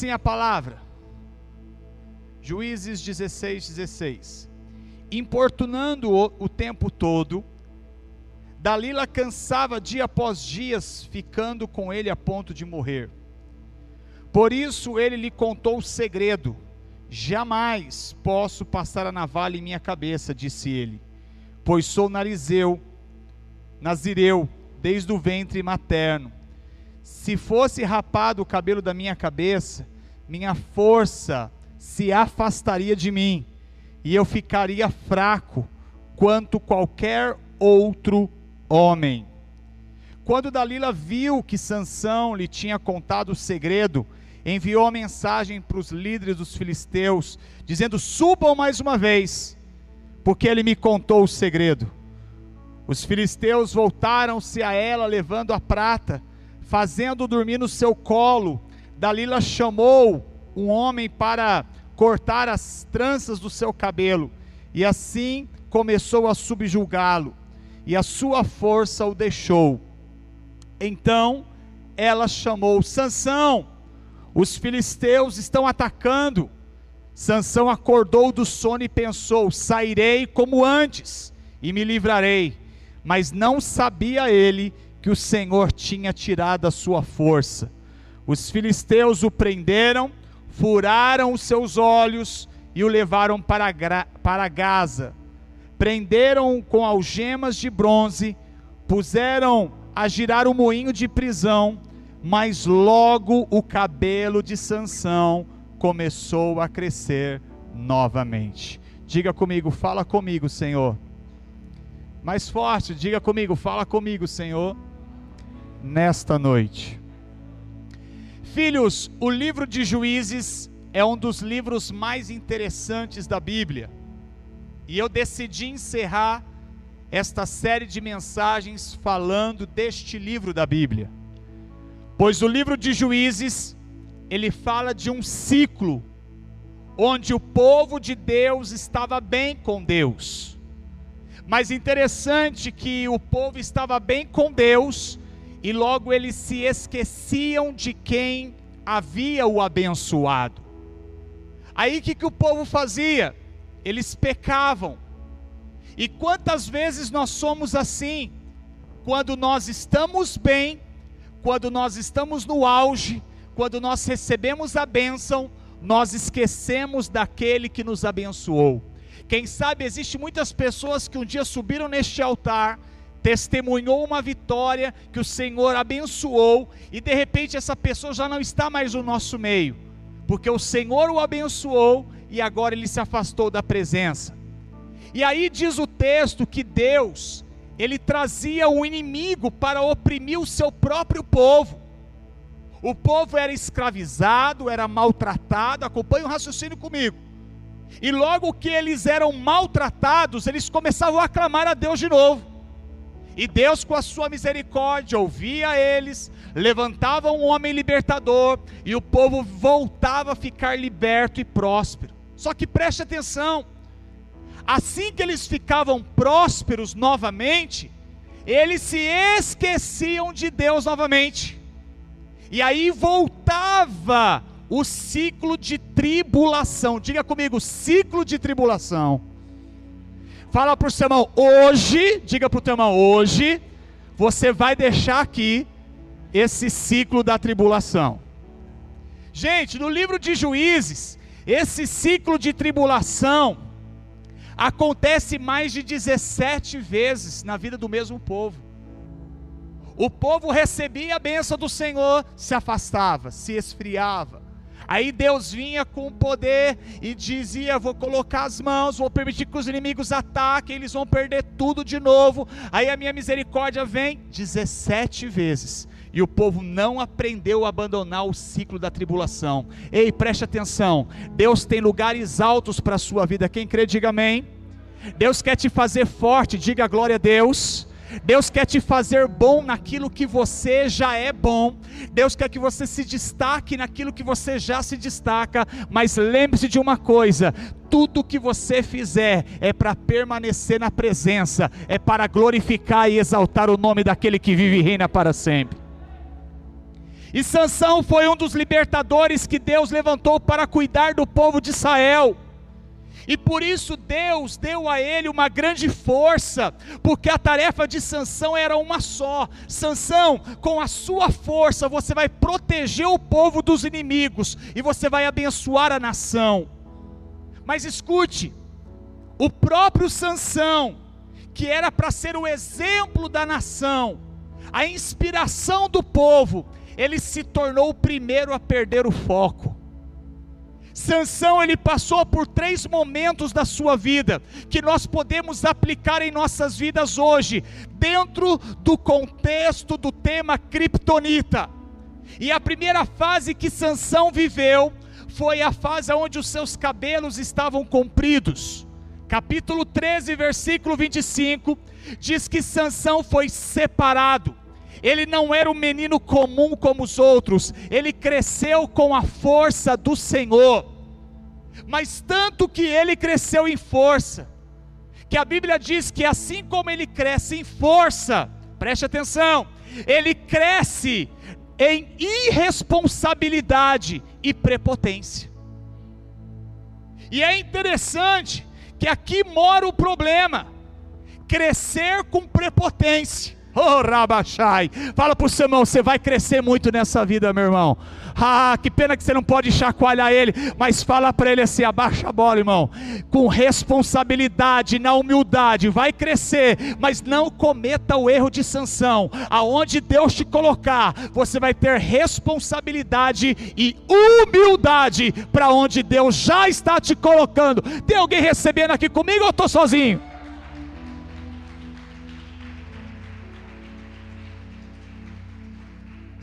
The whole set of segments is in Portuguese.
assim a palavra. Juízes 16, 16. Importunando-o o tempo todo, Dalila cansava dia após dias, ficando com ele a ponto de morrer. Por isso ele lhe contou o segredo. Jamais posso passar a navalha em minha cabeça, disse ele, pois sou narizeu, nazireu, desde o ventre materno. Se fosse rapado o cabelo da minha cabeça, minha força se afastaria de mim, e eu ficaria fraco quanto qualquer outro homem. Quando Dalila viu que Sansão lhe tinha contado o segredo, enviou a mensagem para os líderes dos filisteus, dizendo: Subam mais uma vez, porque ele me contou o segredo. Os filisteus voltaram-se a ela, levando a prata, fazendo dormir no seu colo. Dalila chamou um homem para cortar as tranças do seu cabelo, e assim começou a subjulgá-lo, e a sua força o deixou. Então ela chamou Sansão, os filisteus estão atacando. Sansão acordou do sono e pensou: sairei como antes e me livrarei. Mas não sabia ele que o Senhor tinha tirado a sua força. Os filisteus o prenderam, furaram os seus olhos e o levaram para, para Gaza. Prenderam-o com algemas de bronze, puseram a girar o moinho de prisão mas logo o cabelo de Sansão começou a crescer novamente. Diga comigo, fala comigo, Senhor. Mais forte, diga comigo, fala comigo, Senhor. Nesta noite. Filhos, o livro de Juízes é um dos livros mais interessantes da Bíblia. E eu decidi encerrar esta série de mensagens falando deste livro da Bíblia. Pois o livro de Juízes, ele fala de um ciclo onde o povo de Deus estava bem com Deus. Mas interessante que o povo estava bem com Deus e logo eles se esqueciam de quem havia o abençoado. Aí o que, que o povo fazia? Eles pecavam. E quantas vezes nós somos assim? Quando nós estamos bem, quando nós estamos no auge, quando nós recebemos a bênção, nós esquecemos daquele que nos abençoou. Quem sabe existe muitas pessoas que um dia subiram neste altar, testemunhou uma vitória que o Senhor abençoou e de repente essa pessoa já não está mais no nosso meio, porque o Senhor o abençoou e agora ele se afastou da presença. E aí diz o texto que Deus ele trazia o inimigo para oprimir o seu próprio povo. O povo era escravizado, era maltratado, acompanhe o raciocínio comigo. E logo que eles eram maltratados, eles começavam a clamar a Deus de novo. E Deus, com a sua misericórdia, ouvia eles, levantava um homem libertador, e o povo voltava a ficar liberto e próspero. Só que preste atenção, assim que eles ficavam prósperos novamente, eles se esqueciam de Deus novamente. E aí voltava o ciclo de tribulação. Diga comigo, ciclo de tribulação. Fala para o seu irmão, hoje, diga para o teu irmão, hoje, você vai deixar aqui esse ciclo da tribulação. Gente, no livro de Juízes, esse ciclo de tribulação, acontece mais de 17 vezes na vida do mesmo povo. O povo recebia a bênção do Senhor, se afastava, se esfriava. Aí Deus vinha com poder e dizia: Vou colocar as mãos, vou permitir que os inimigos ataquem, eles vão perder tudo de novo. Aí a minha misericórdia vem 17 vezes. E o povo não aprendeu a abandonar o ciclo da tribulação. Ei, preste atenção. Deus tem lugares altos para a sua vida. Quem crê, diga amém. Deus quer te fazer forte, diga glória a Deus. Deus quer te fazer bom naquilo que você já é bom. Deus quer que você se destaque naquilo que você já se destaca. Mas lembre-se de uma coisa: tudo que você fizer é para permanecer na presença, é para glorificar e exaltar o nome daquele que vive e reina para sempre. E Sansão foi um dos libertadores que Deus levantou para cuidar do povo de Israel. E por isso Deus deu a ele uma grande força, porque a tarefa de Sansão era uma só. Sansão, com a sua força, você vai proteger o povo dos inimigos e você vai abençoar a nação. Mas escute, o próprio Sansão, que era para ser o exemplo da nação, a inspiração do povo, ele se tornou o primeiro a perder o foco. Sansão ele passou por três momentos da sua vida que nós podemos aplicar em nossas vidas hoje, dentro do contexto do tema criptonita. E a primeira fase que Sansão viveu foi a fase onde os seus cabelos estavam compridos. Capítulo 13, versículo 25, diz que Sansão foi separado. Ele não era um menino comum como os outros, ele cresceu com a força do Senhor. Mas tanto que ele cresceu em força, que a Bíblia diz que assim como ele cresce em força, preste atenção, ele cresce em irresponsabilidade e prepotência. E é interessante que aqui mora o problema: crescer com prepotência. Oh, Rabachai. Fala para o seu irmão, você vai crescer muito nessa vida, meu irmão. Ah, que pena que você não pode chacoalhar ele, mas fala para ele assim: abaixa a bola, irmão. Com responsabilidade, na humildade, vai crescer, mas não cometa o erro de sanção. Aonde Deus te colocar, você vai ter responsabilidade e humildade para onde Deus já está te colocando. Tem alguém recebendo aqui comigo ou estou sozinho?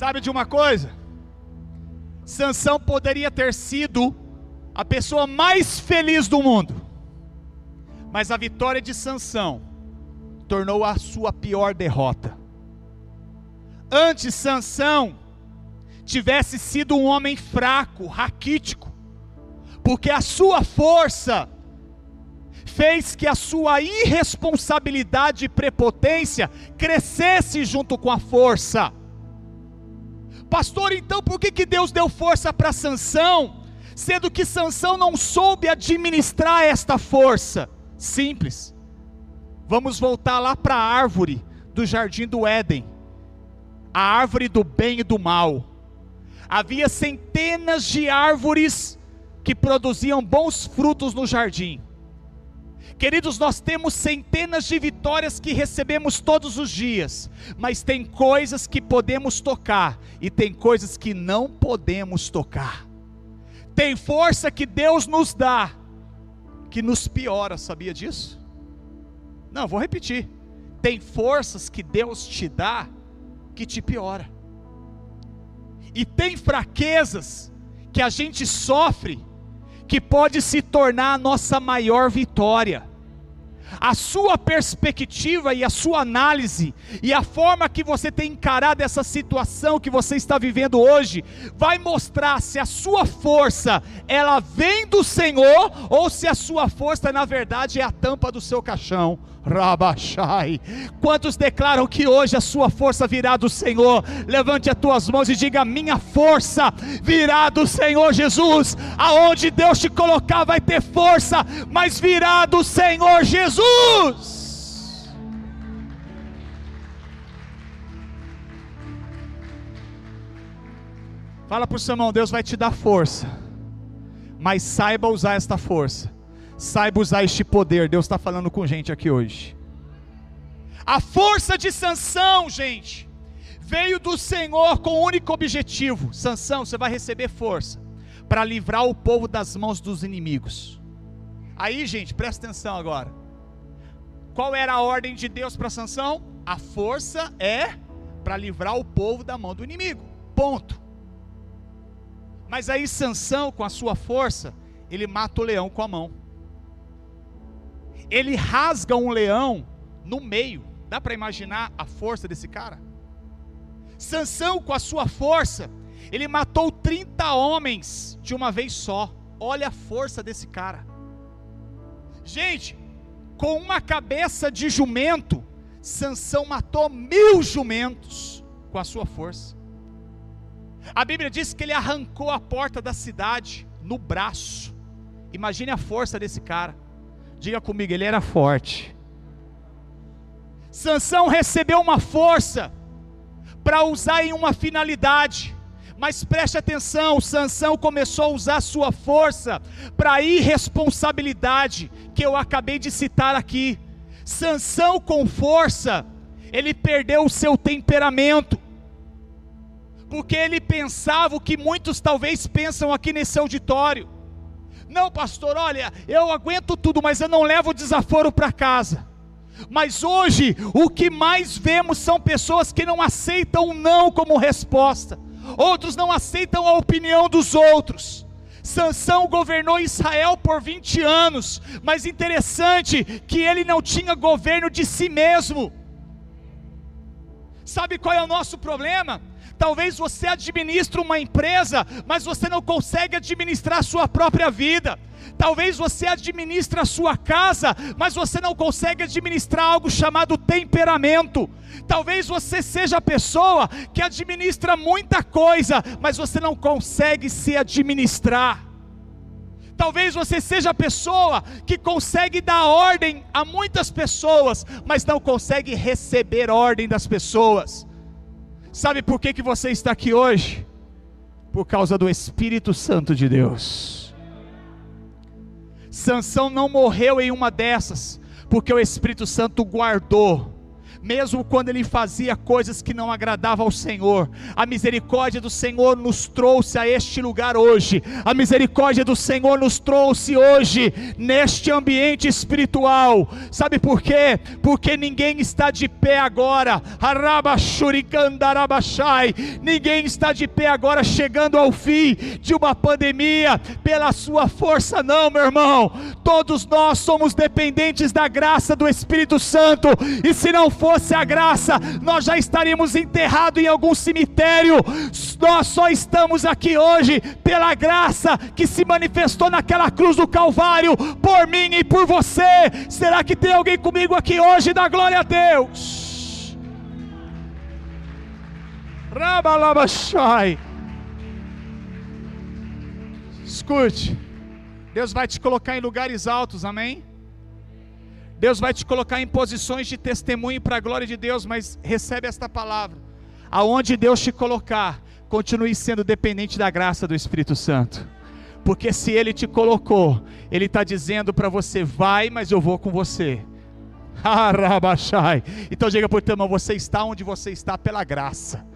Sabe de uma coisa? Sansão poderia ter sido a pessoa mais feliz do mundo. Mas a vitória de Sansão tornou a sua pior derrota. Antes Sansão tivesse sido um homem fraco, raquítico, porque a sua força fez que a sua irresponsabilidade e prepotência crescesse junto com a força. Pastor, então por que, que Deus deu força para Sansão, sendo que Sansão não soube administrar esta força? Simples. Vamos voltar lá para a árvore do jardim do Éden, a árvore do bem e do mal. Havia centenas de árvores que produziam bons frutos no jardim. Queridos, nós temos centenas de vitórias que recebemos todos os dias, mas tem coisas que podemos tocar e tem coisas que não podemos tocar. Tem força que Deus nos dá que nos piora, sabia disso? Não, vou repetir. Tem forças que Deus te dá que te piora. E tem fraquezas que a gente sofre que pode se tornar a nossa maior vitória a sua perspectiva e a sua análise e a forma que você tem encarado essa situação que você está vivendo hoje vai mostrar se a sua força ela vem do Senhor ou se a sua força na verdade é a tampa do seu caixão. Rabachai. Quantos declaram que hoje a sua força virá do Senhor? Levante as tuas mãos e diga: Minha força virá do Senhor Jesus. Aonde Deus te colocar vai ter força, mas virá do Senhor Jesus. Fala para o seu irmão: Deus vai te dar força, mas saiba usar esta força Saiba usar este poder. Deus está falando com gente aqui hoje. A força de Sansão, gente, veio do Senhor com o único objetivo: Sansão, você vai receber força para livrar o povo das mãos dos inimigos. Aí, gente, presta atenção agora. Qual era a ordem de Deus para Sansão? A força é para livrar o povo da mão do inimigo. Ponto. Mas aí Sansão, com a sua força, ele mata o leão com a mão ele rasga um leão no meio. Dá para imaginar a força desse cara? Sansão, com a sua força, ele matou 30 homens de uma vez só. Olha a força desse cara. Gente, com uma cabeça de jumento, Sansão matou mil jumentos com a sua força. A Bíblia diz que ele arrancou a porta da cidade no braço. Imagine a força desse cara. Diga comigo, ele era forte. Sansão recebeu uma força para usar em uma finalidade. Mas preste atenção, Sansão começou a usar sua força para a irresponsabilidade que eu acabei de citar aqui. Sansão com força, ele perdeu o seu temperamento. Porque ele pensava o que muitos talvez pensam aqui nesse auditório. Não, pastor, olha, eu aguento tudo, mas eu não levo desaforo para casa. Mas hoje, o que mais vemos são pessoas que não aceitam não como resposta outros não aceitam a opinião dos outros. Sansão governou Israel por 20 anos, mas interessante que ele não tinha governo de si mesmo. Sabe qual é o nosso problema? Talvez você administre uma empresa, mas você não consegue administrar a sua própria vida. Talvez você administre a sua casa, mas você não consegue administrar algo chamado temperamento. Talvez você seja a pessoa que administra muita coisa, mas você não consegue se administrar. Talvez você seja a pessoa que consegue dar ordem a muitas pessoas, mas não consegue receber ordem das pessoas. Sabe por que, que você está aqui hoje? Por causa do Espírito Santo de Deus. Sansão não morreu em uma dessas, porque o Espírito Santo guardou mesmo quando ele fazia coisas que não agradavam ao Senhor. A misericórdia do Senhor nos trouxe a este lugar hoje. A misericórdia do Senhor nos trouxe hoje neste ambiente espiritual. Sabe por quê? Porque ninguém está de pé agora. Ninguém está de pé agora chegando ao fim de uma pandemia pela sua força, não, meu irmão. Todos nós somos dependentes da graça do Espírito Santo. E se não for fosse a graça, nós já estaríamos enterrados em algum cemitério. Nós só estamos aqui hoje pela graça que se manifestou naquela cruz do Calvário, por mim e por você. Será que tem alguém comigo aqui hoje? Da glória a Deus. Rabalabashai. Escute, Deus vai te colocar em lugares altos, amém? Deus vai te colocar em posições de testemunho para a glória de Deus, mas recebe esta palavra. Aonde Deus te colocar, continue sendo dependente da graça do Espírito Santo. Porque se Ele te colocou, Ele está dizendo para você: vai, mas eu vou com você. Então diga por irmão, você está onde você está pela graça.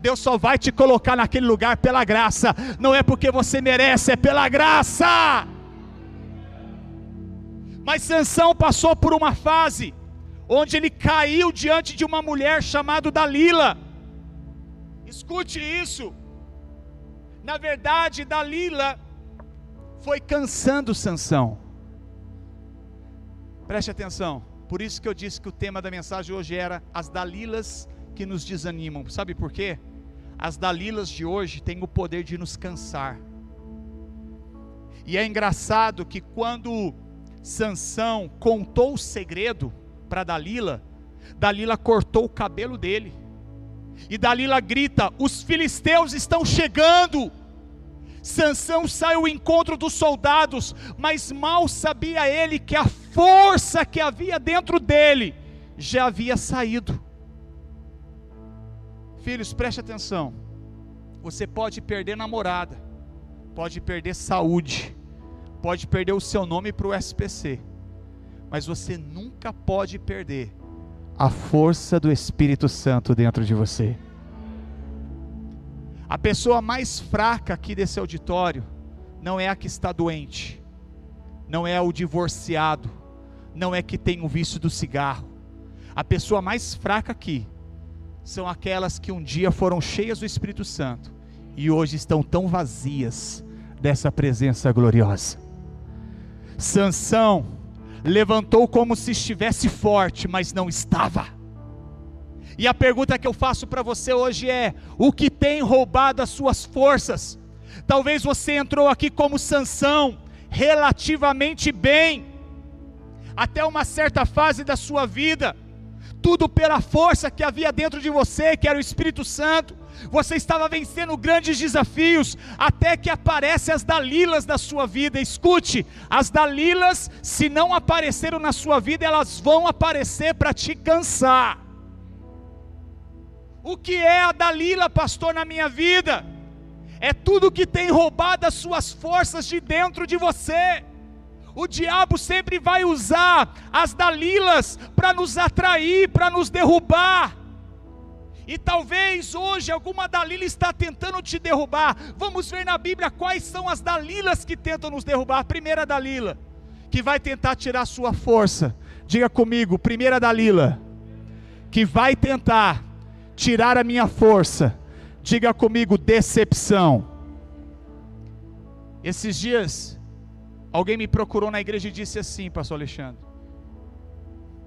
Deus só vai te colocar naquele lugar pela graça, não é porque você merece, é pela graça. Mas Sansão passou por uma fase onde ele caiu diante de uma mulher chamada Dalila. Escute isso. Na verdade, Dalila foi cansando Sansão. Preste atenção. Por isso que eu disse que o tema da mensagem hoje era as Dalilas que nos desanimam. Sabe por quê? As Dalilas de hoje têm o poder de nos cansar. E é engraçado que quando Sansão contou o segredo para Dalila, Dalila cortou o cabelo dele. E Dalila grita: "Os filisteus estão chegando!" Sansão sai ao encontro dos soldados, mas mal sabia ele que a força que havia dentro dele já havia saído. Filhos, preste atenção. Você pode perder namorada, pode perder saúde, pode perder o seu nome para o SPC, mas você nunca pode perder a força do Espírito Santo dentro de você. A pessoa mais fraca aqui desse auditório não é a que está doente, não é o divorciado, não é que tem o vício do cigarro. A pessoa mais fraca aqui são aquelas que um dia foram cheias do Espírito Santo e hoje estão tão vazias dessa presença gloriosa. Sansão levantou como se estivesse forte, mas não estava. E a pergunta que eu faço para você hoje é: o que tem roubado as suas forças? Talvez você entrou aqui como Sansão, relativamente bem, até uma certa fase da sua vida. Tudo pela força que havia dentro de você, que era o Espírito Santo. Você estava vencendo grandes desafios, até que aparecem as Dalilas da sua vida. Escute, as Dalilas, se não apareceram na sua vida, elas vão aparecer para te cansar. O que é a Dalila, pastor, na minha vida? É tudo que tem roubado as suas forças de dentro de você. O diabo sempre vai usar as Dalilas para nos atrair, para nos derrubar. E talvez hoje alguma Dalila está tentando te derrubar. Vamos ver na Bíblia quais são as Dalilas que tentam nos derrubar. A primeira Dalila, que vai tentar tirar sua força. Diga comigo, primeira Dalila, que vai tentar tirar a minha força. Diga comigo, decepção. Esses dias, alguém me procurou na igreja e disse assim, Pastor Alexandre: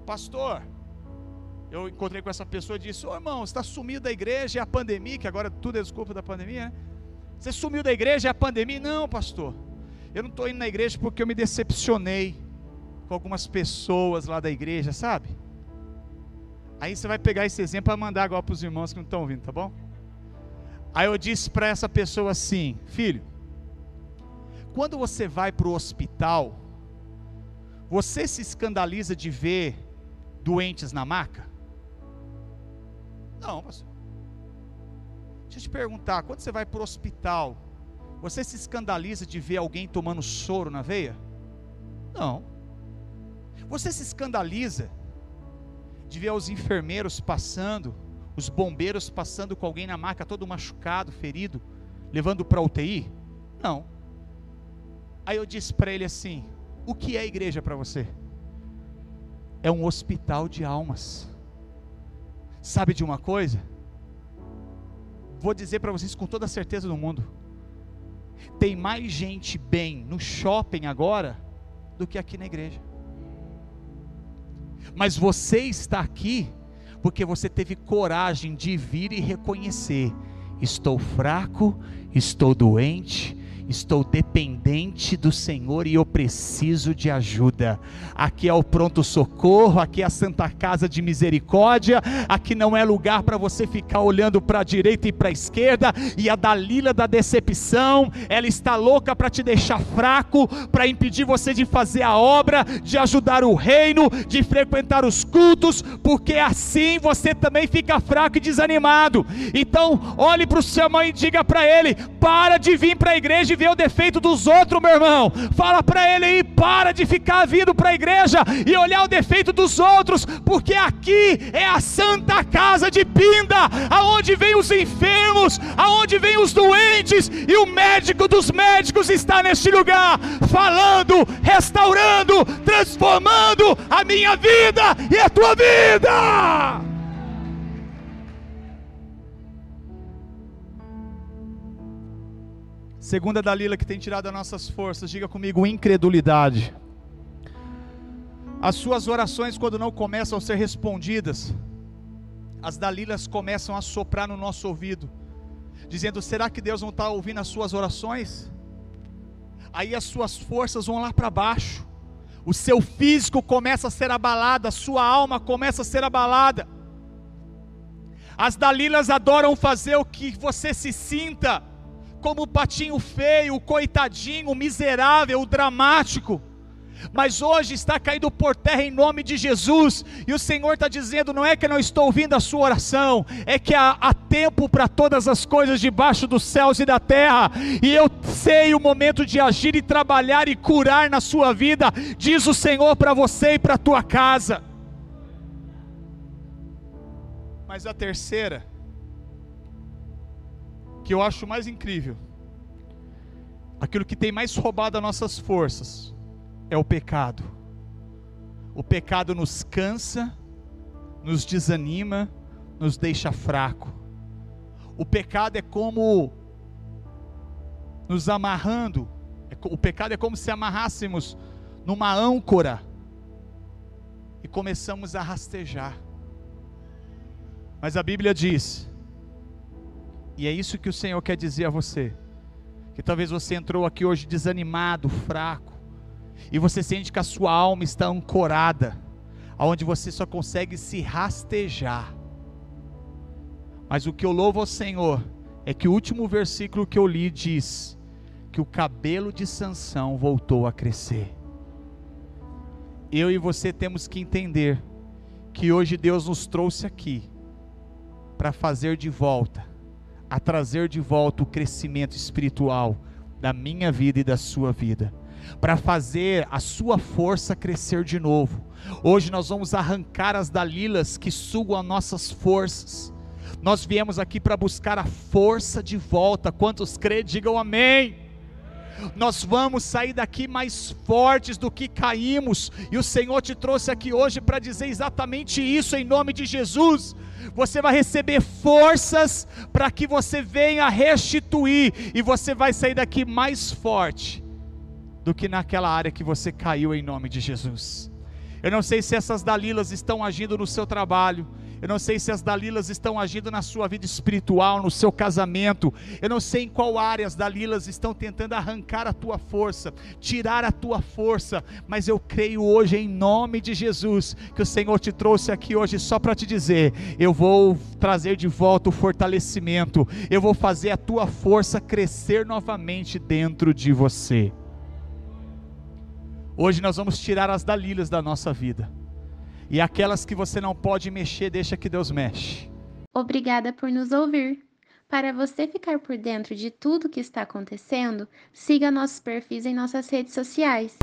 Pastor, eu encontrei com essa pessoa e disse: Ô irmão, você está sumido da igreja, é a pandemia, que agora tudo é desculpa da pandemia, né? Você sumiu da igreja, é a pandemia? Não, pastor. Eu não estou indo na igreja porque eu me decepcionei com algumas pessoas lá da igreja, sabe? Aí você vai pegar esse exemplo para mandar agora para os irmãos que não estão ouvindo, tá bom? Aí eu disse para essa pessoa assim: Filho, quando você vai para o hospital, você se escandaliza de ver doentes na maca? Não, pastor. Deixa eu te perguntar: quando você vai para o hospital, você se escandaliza de ver alguém tomando soro na veia? Não. Você se escandaliza de ver os enfermeiros passando, os bombeiros passando com alguém na maca todo machucado, ferido, levando para UTI? Não. Aí eu disse para ele assim: O que é igreja para você? É um hospital de almas. Sabe de uma coisa? Vou dizer para vocês com toda a certeza do mundo: tem mais gente bem no shopping agora do que aqui na igreja. Mas você está aqui porque você teve coragem de vir e reconhecer: estou fraco, estou doente, estou dependente do Senhor e eu preciso de ajuda. Aqui é o pronto socorro, aqui é a Santa Casa de Misericórdia, aqui não é lugar para você ficar olhando para a direita e para a esquerda, e a Dalila da decepção, ela está louca para te deixar fraco, para impedir você de fazer a obra, de ajudar o reino, de frequentar os cultos, porque assim você também fica fraco e desanimado. Então, olhe para o seu mãe e diga para ele: para de vir para a igreja e ver o defeito dos outros, meu irmão. Fala para ele aí, para de ficar vindo para a igreja e olhar o defeito dos outros, porque aqui é a santa casa de Pinda, aonde vem os enfermos, aonde vem os doentes, e o médico dos médicos está neste lugar, falando, restaurando, transformando a minha vida e a tua vida. Segunda Dalila que tem tirado as nossas forças, diga comigo, incredulidade. As suas orações, quando não começam a ser respondidas, as Dalilas começam a soprar no nosso ouvido, dizendo: será que Deus não está ouvindo as suas orações? Aí as suas forças vão lá para baixo, o seu físico começa a ser abalado, a sua alma começa a ser abalada. As Dalilas adoram fazer o que você se sinta como o patinho feio, o coitadinho, o miserável, o dramático. Mas hoje está caído por terra em nome de Jesus, e o Senhor está dizendo: não é que não estou ouvindo a sua oração, é que há, há tempo para todas as coisas debaixo dos céus e da terra, e eu sei o momento de agir e trabalhar e curar na sua vida, diz o Senhor para você e para a tua casa. Mas a terceira, que eu acho mais incrível, aquilo que tem mais roubado as nossas forças, é o pecado. O pecado nos cansa, nos desanima, nos deixa fraco. O pecado é como nos amarrando, é o pecado é como se amarrássemos numa âncora e começamos a rastejar. Mas a Bíblia diz e é isso que o Senhor quer dizer a você. Que talvez você entrou aqui hoje desanimado, fraco, e você sente que a sua alma está ancorada. onde você só consegue se rastejar. Mas o que eu louvo ao Senhor é que o último versículo que eu li diz que o cabelo de Sansão voltou a crescer. Eu e você temos que entender que hoje Deus nos trouxe aqui para fazer de volta, a trazer de volta o crescimento espiritual da minha vida e da sua vida, para fazer a sua força crescer de novo. Hoje nós vamos arrancar as dalilas que sugam as nossas forças. Nós viemos aqui para buscar a força de volta. Quantos crê, digam amém. Nós vamos sair daqui mais fortes do que caímos, e o Senhor te trouxe aqui hoje para dizer exatamente isso em nome de Jesus. Você vai receber forças para que você venha restituir, e você vai sair daqui mais forte do que naquela área que você caiu em nome de Jesus. Eu não sei se essas Dalilas estão agindo no seu trabalho, eu não sei se as Dalilas estão agindo na sua vida espiritual, no seu casamento. Eu não sei em qual área as Dalilas estão tentando arrancar a tua força, tirar a tua força. Mas eu creio hoje, em nome de Jesus, que o Senhor te trouxe aqui hoje só para te dizer: eu vou trazer de volta o fortalecimento, eu vou fazer a tua força crescer novamente dentro de você. Hoje nós vamos tirar as Dalilas da nossa vida. E aquelas que você não pode mexer, deixa que Deus mexe. Obrigada por nos ouvir. Para você ficar por dentro de tudo que está acontecendo, siga nossos perfis em nossas redes sociais.